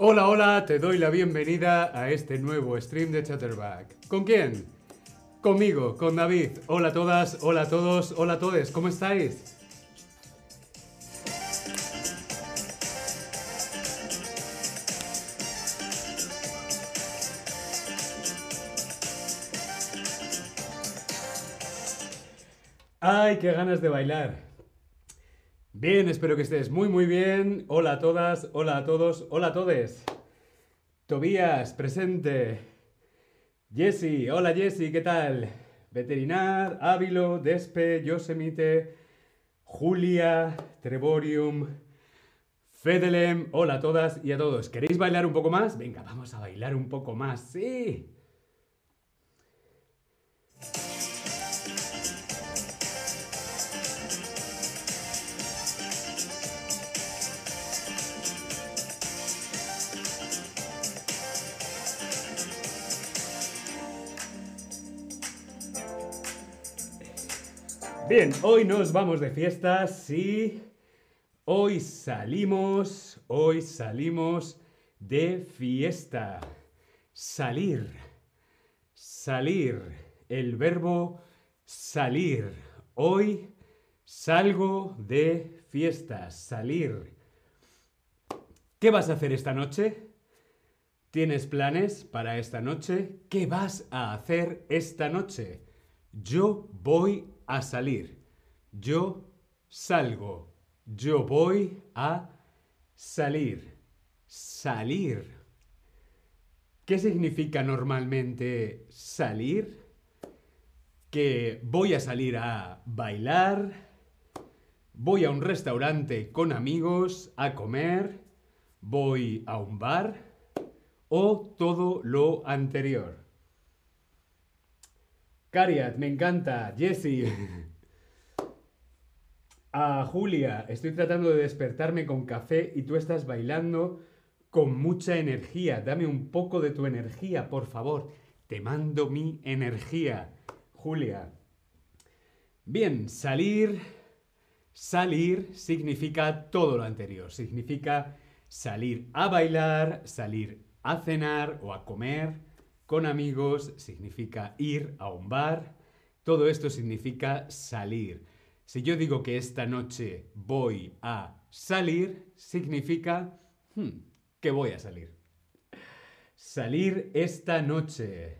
Hola, hola, te doy la bienvenida a este nuevo stream de Chatterback. ¿Con quién? Conmigo, con David. Hola a todas, hola a todos, hola a todos, ¿cómo estáis? ¡Ay, qué ganas de bailar! Bien, espero que estés muy muy bien. Hola a todas, hola a todos, hola a todes. Tobías, presente. Jessy, hola Jessy, ¿qué tal? Veterinar, Ávilo, Despe, Yosemite, Julia, Treborium, Fedelem, hola a todas y a todos. ¿Queréis bailar un poco más? Venga, vamos a bailar un poco más, sí. Bien, hoy nos vamos de fiestas, sí. Hoy salimos, hoy salimos de fiesta. Salir, salir, el verbo salir. Hoy salgo de fiesta, salir. ¿Qué vas a hacer esta noche? ¿Tienes planes para esta noche? ¿Qué vas a hacer esta noche? Yo voy a salir. Yo salgo. Yo voy a salir. Salir. ¿Qué significa normalmente salir? Que voy a salir a bailar, voy a un restaurante con amigos a comer, voy a un bar o todo lo anterior. Cariat, me encanta. Jesse. A Julia, estoy tratando de despertarme con café y tú estás bailando con mucha energía. Dame un poco de tu energía, por favor. Te mando mi energía. Julia. Bien, salir. Salir significa todo lo anterior. Significa salir a bailar, salir a cenar o a comer con amigos significa ir a un bar. Todo esto significa salir. Si yo digo que esta noche voy a salir, significa hmm, que voy a salir. Salir esta noche.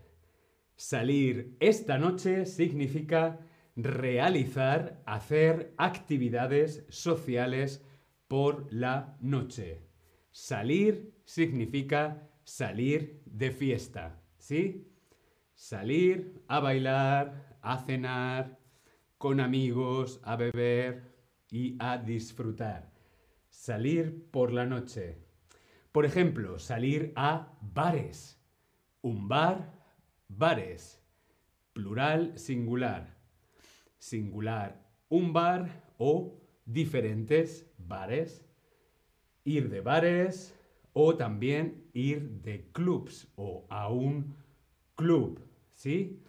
Salir esta noche significa realizar, hacer actividades sociales por la noche. Salir significa salir de fiesta. ¿Sí? Salir a bailar, a cenar, con amigos, a beber y a disfrutar. Salir por la noche. Por ejemplo, salir a bares. Un bar, bares. Plural, singular. Singular, un bar o diferentes bares. Ir de bares, o también ir de clubs o a un club, ¿sí?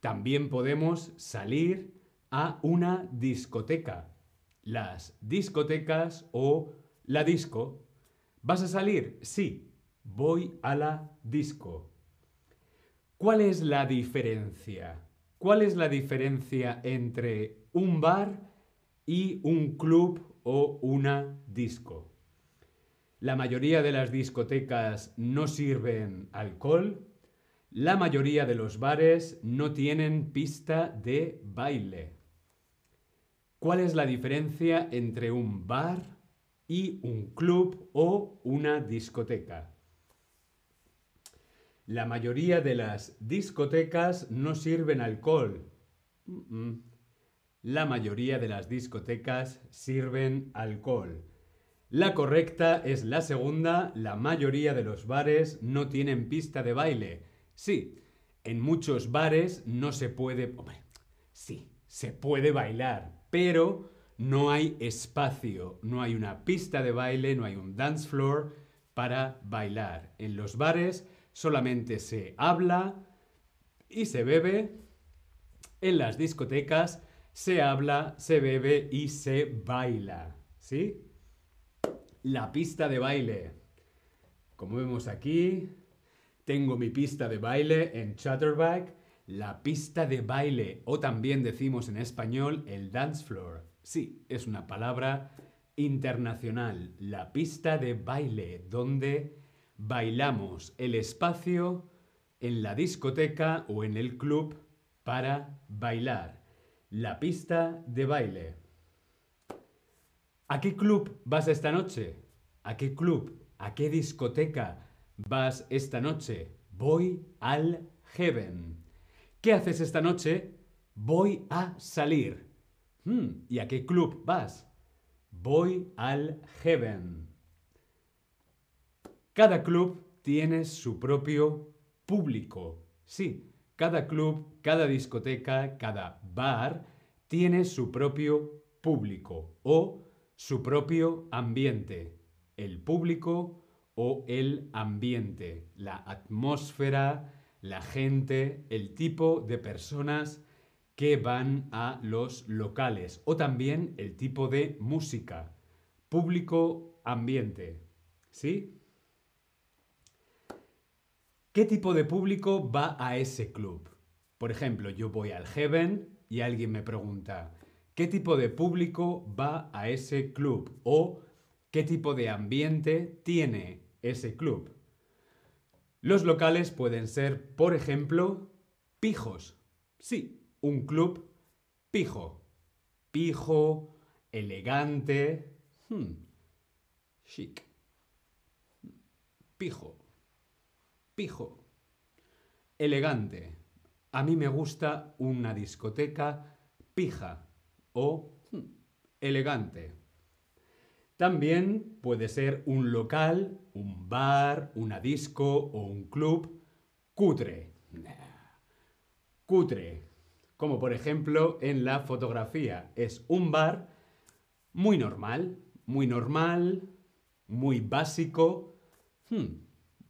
También podemos salir a una discoteca. Las discotecas o la disco. ¿Vas a salir? Sí, voy a la disco. ¿Cuál es la diferencia? ¿Cuál es la diferencia entre un bar y un club o una disco? La mayoría de las discotecas no sirven alcohol. La mayoría de los bares no tienen pista de baile. ¿Cuál es la diferencia entre un bar y un club o una discoteca? La mayoría de las discotecas no sirven alcohol. La mayoría de las discotecas sirven alcohol. La correcta es la segunda, la mayoría de los bares no tienen pista de baile. Sí, en muchos bares no se puede... Sí, se puede bailar, pero no hay espacio, no hay una pista de baile, no hay un dance floor para bailar. En los bares solamente se habla y se bebe. En las discotecas se habla, se bebe y se baila. ¿Sí? La pista de baile. Como vemos aquí, tengo mi pista de baile en Chatterback, la pista de baile, o también decimos en español el dance floor. Sí, es una palabra internacional, la pista de baile, donde bailamos el espacio en la discoteca o en el club para bailar. La pista de baile. ¿A qué club vas esta noche? ¿A qué club? ¿A qué discoteca vas esta noche? Voy al Heaven. ¿Qué haces esta noche? Voy a salir. Hmm, ¿Y a qué club vas? Voy al Heaven. Cada club tiene su propio público. Sí, cada club, cada discoteca, cada bar tiene su propio público o su propio ambiente. El público o el ambiente, la atmósfera, la gente, el tipo de personas que van a los locales o también el tipo de música. Público, ambiente. ¿Sí? ¿Qué tipo de público va a ese club? Por ejemplo, yo voy al Heaven y alguien me pregunta, ¿qué tipo de público va a ese club? O ¿qué tipo de ambiente tiene ese club? Los locales pueden ser, por ejemplo, pijos. Sí, un club pijo. Pijo, elegante, hmm, chic. Pijo pijo, elegante. A mí me gusta una discoteca pija o elegante. También puede ser un local, un bar, una disco o un club cutre. Cutre. Como por ejemplo en la fotografía. Es un bar muy normal, muy normal, muy básico. Hmm,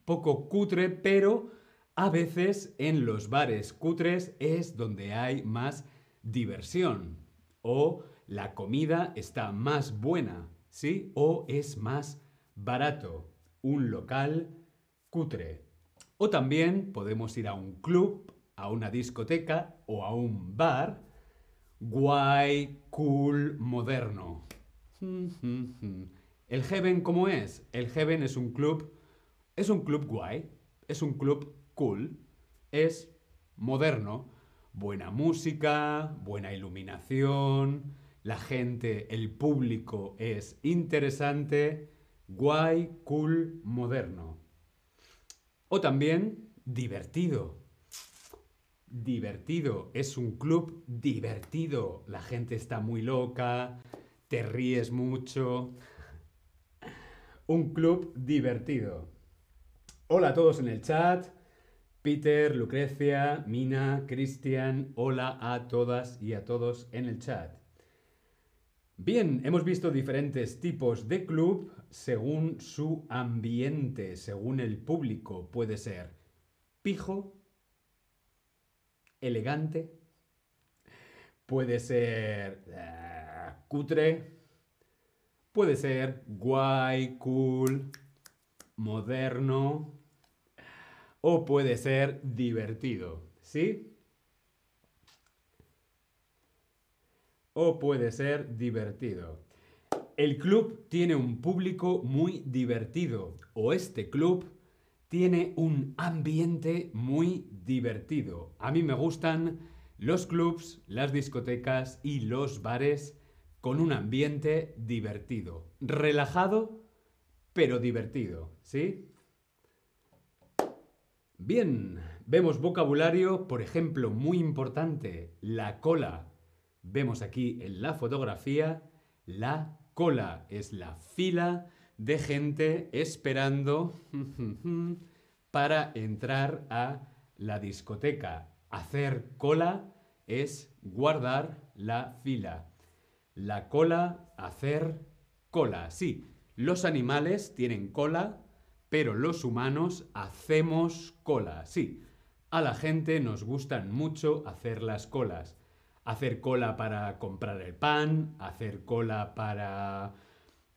poco cutre, pero a veces en los bares cutres es donde hay más diversión o la comida está más buena, ¿sí? O es más barato. Un local cutre. O también podemos ir a un club, a una discoteca o a un bar guay, cool, moderno. ¿El Heaven cómo es? El Heaven es un club es un club guay, es un club cool, es moderno, buena música, buena iluminación, la gente, el público es interesante, guay, cool, moderno. O también divertido. Divertido, es un club divertido, la gente está muy loca, te ríes mucho. Un club divertido. Hola a todos en el chat. Peter, Lucrecia, Mina, Cristian, hola a todas y a todos en el chat. Bien, hemos visto diferentes tipos de club según su ambiente, según el público. Puede ser pijo, elegante, puede ser eh, cutre, puede ser guay, cool, moderno, o puede ser divertido, ¿sí? O puede ser divertido. El club tiene un público muy divertido o este club tiene un ambiente muy divertido. A mí me gustan los clubs, las discotecas y los bares con un ambiente divertido, relajado, pero divertido, ¿sí? Bien, vemos vocabulario, por ejemplo, muy importante, la cola. Vemos aquí en la fotografía, la cola es la fila de gente esperando para entrar a la discoteca. Hacer cola es guardar la fila. La cola, hacer cola. Sí, los animales tienen cola, pero los humanos hacemos cola. Sí, a la gente nos gustan mucho hacer las colas. Hacer cola para comprar el pan, hacer cola para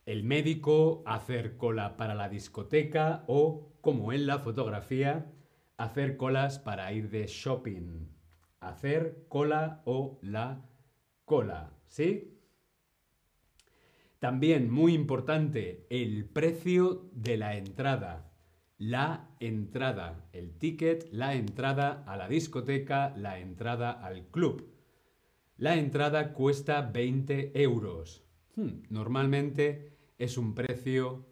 el médico, hacer cola para la discoteca o, como en la fotografía, hacer colas para ir de shopping. Hacer cola o la cola, ¿sí? También muy importante, el precio de la entrada. La entrada, el ticket, la entrada a la discoteca, la entrada al club. La entrada cuesta 20 euros. Hmm, normalmente es un precio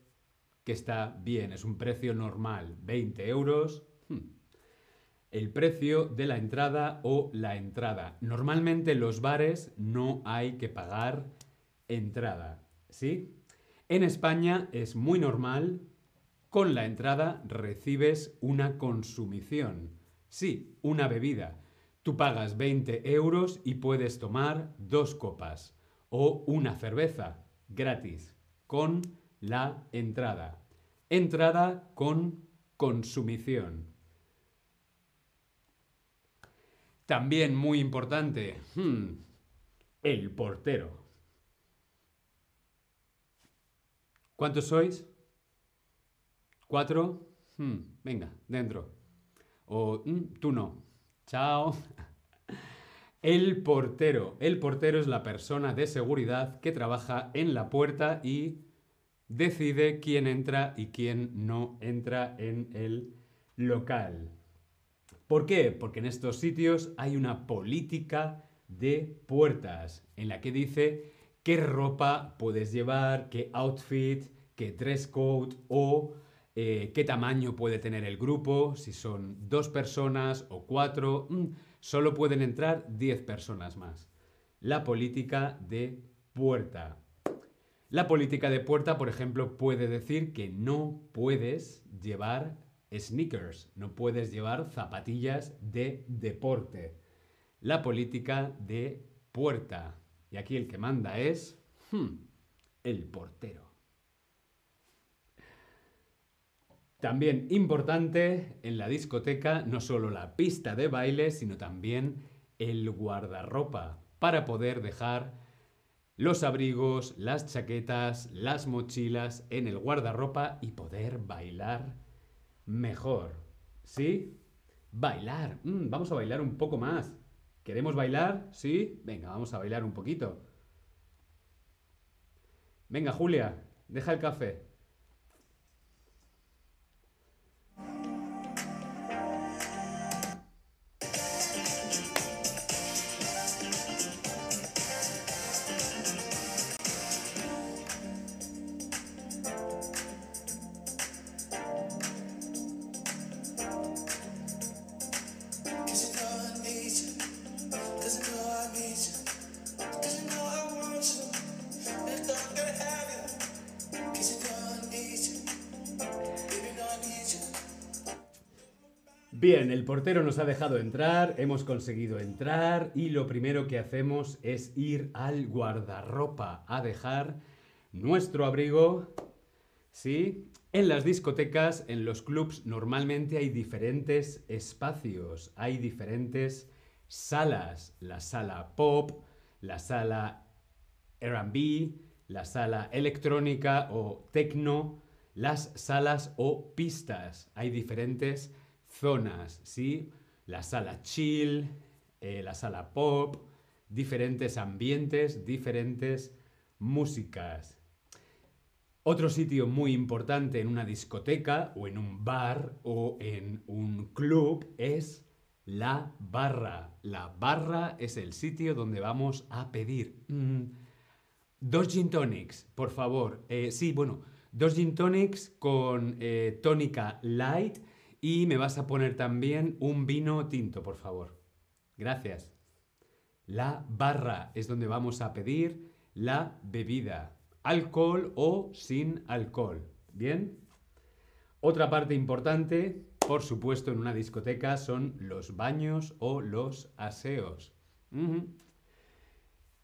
que está bien, es un precio normal, 20 euros. Hmm. El precio de la entrada o la entrada. Normalmente en los bares no hay que pagar entrada. ¿Sí? En España es muy normal, con la entrada recibes una consumición. Sí, una bebida. Tú pagas 20 euros y puedes tomar dos copas o una cerveza gratis con la entrada. Entrada con consumición. También muy importante, hmm, el portero. ¿Cuántos sois? ¿Cuatro? Hmm, venga, dentro. O hmm, tú no. Chao. El portero. El portero es la persona de seguridad que trabaja en la puerta y decide quién entra y quién no entra en el local. ¿Por qué? Porque en estos sitios hay una política de puertas en la que dice qué ropa puedes llevar, qué outfit, qué dress code o eh, qué tamaño puede tener el grupo, si son dos personas o cuatro, mm, solo pueden entrar diez personas más. La política de puerta. La política de puerta, por ejemplo, puede decir que no puedes llevar sneakers, no puedes llevar zapatillas de deporte. La política de puerta. Y aquí el que manda es hmm, el portero. También importante en la discoteca no solo la pista de baile, sino también el guardarropa para poder dejar los abrigos, las chaquetas, las mochilas en el guardarropa y poder bailar mejor. ¿Sí? Bailar. Mm, vamos a bailar un poco más. ¿Queremos bailar? ¿Sí? Venga, vamos a bailar un poquito. Venga, Julia, deja el café. Bien, el portero nos ha dejado entrar, hemos conseguido entrar y lo primero que hacemos es ir al guardarropa a dejar nuestro abrigo. ¿Sí? En las discotecas, en los clubs, normalmente hay diferentes espacios, hay diferentes salas. La sala pop, la sala RB, la sala electrónica o techno, las salas o pistas. Hay diferentes zonas, ¿sí? La sala chill, eh, la sala pop, diferentes ambientes, diferentes músicas. Otro sitio muy importante en una discoteca o en un bar o en un club es la barra. La barra es el sitio donde vamos a pedir. Mm, dos gin tonics, por favor. Eh, sí, bueno, dos gin tonics con eh, tónica light y me vas a poner también un vino tinto, por favor. Gracias. La barra es donde vamos a pedir la bebida. Alcohol o sin alcohol. ¿Bien? Otra parte importante, por supuesto, en una discoteca son los baños o los aseos.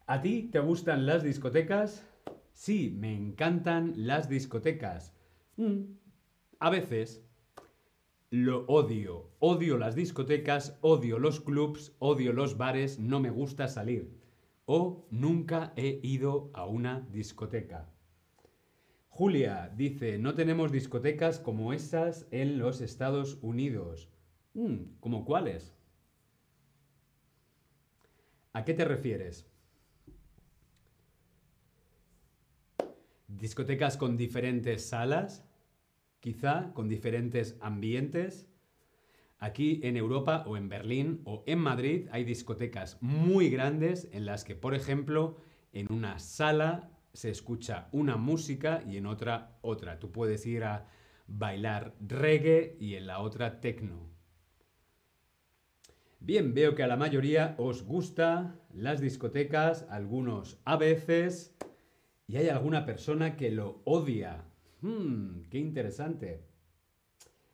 ¿A ti te gustan las discotecas? Sí, me encantan las discotecas. Mm, a veces, lo odio. Odio las discotecas, odio los clubs, odio los bares, no me gusta salir. O nunca he ido a una discoteca. Julia dice, no tenemos discotecas como esas en los Estados Unidos. Mm, ¿Como cuáles? ¿A qué te refieres? ¿Discotecas con diferentes salas? Quizá con diferentes ambientes. Aquí en Europa o en Berlín o en Madrid hay discotecas muy grandes en las que, por ejemplo, en una sala se escucha una música y en otra otra. Tú puedes ir a bailar reggae y en la otra techno. Bien, veo que a la mayoría os gusta las discotecas, algunos a veces, y hay alguna persona que lo odia. Hmm, qué interesante.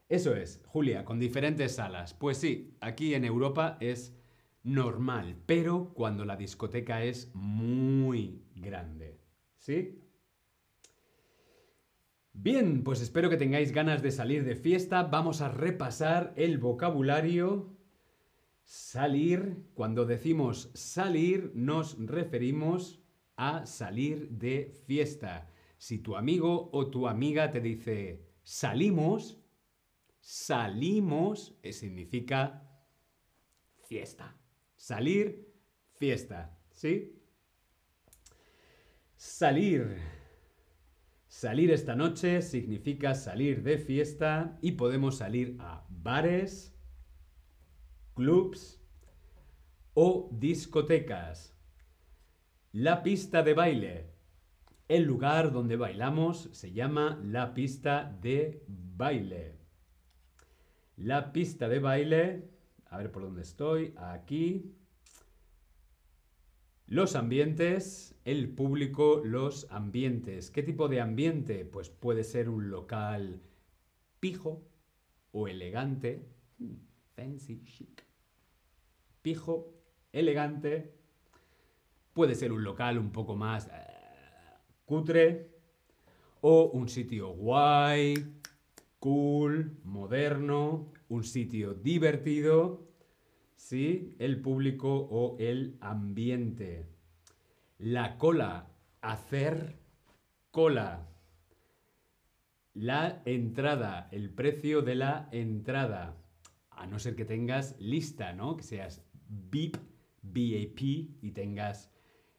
Eso es, Julia, con diferentes salas. Pues sí, aquí en Europa es normal, pero cuando la discoteca es muy grande. ¿Sí? Bien, pues espero que tengáis ganas de salir de fiesta. Vamos a repasar el vocabulario. Salir, cuando decimos salir, nos referimos a salir de fiesta. Si tu amigo o tu amiga te dice salimos, salimos eh, significa fiesta. Salir, fiesta. ¿Sí? Salir. Salir esta noche significa salir de fiesta y podemos salir a bares, clubs o discotecas. La pista de baile. El lugar donde bailamos se llama la pista de baile. La pista de baile, a ver por dónde estoy, aquí. Los ambientes, el público, los ambientes. ¿Qué tipo de ambiente? Pues puede ser un local pijo o elegante. Hmm, fancy, chic. Pijo, elegante. Puede ser un local un poco más eh, O un sitio guay, cool, moderno. Un sitio divertido ¿sí? El público o el ambiente. La cola, hacer cola. La entrada, el precio de la entrada. A no ser que tengas lista, ¿no? Que seas VIP, BAP y tengas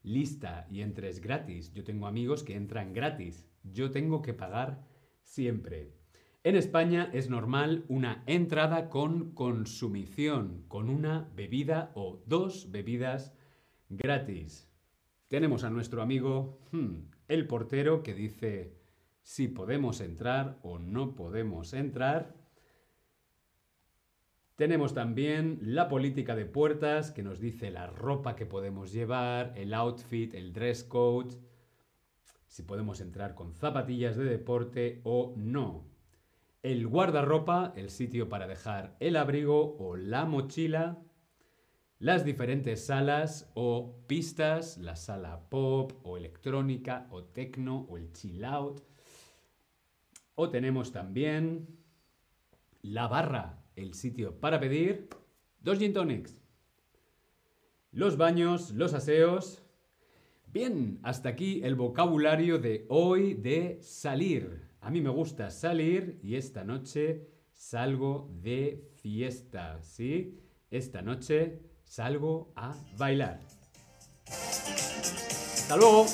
lista y entres gratis. Yo tengo amigos que entran gratis. Yo tengo que pagar siempre. En España es normal una entrada con consumición, con una bebida o dos bebidas gratis. Tenemos a nuestro amigo hmm, el portero que dice si podemos entrar o no podemos entrar. Tenemos también la política de puertas que nos dice la ropa que podemos llevar, el outfit, el dress code, si podemos entrar con zapatillas de deporte o no el guardarropa, el sitio para dejar el abrigo o la mochila, las diferentes salas o pistas, la sala pop o electrónica o techno o el chill out. O tenemos también la barra, el sitio para pedir dos gin tonics. Los baños, los aseos. Bien, hasta aquí el vocabulario de hoy de salir. A mí me gusta salir y esta noche salgo de fiesta, ¿sí? Esta noche salgo a bailar. ¡Hasta luego!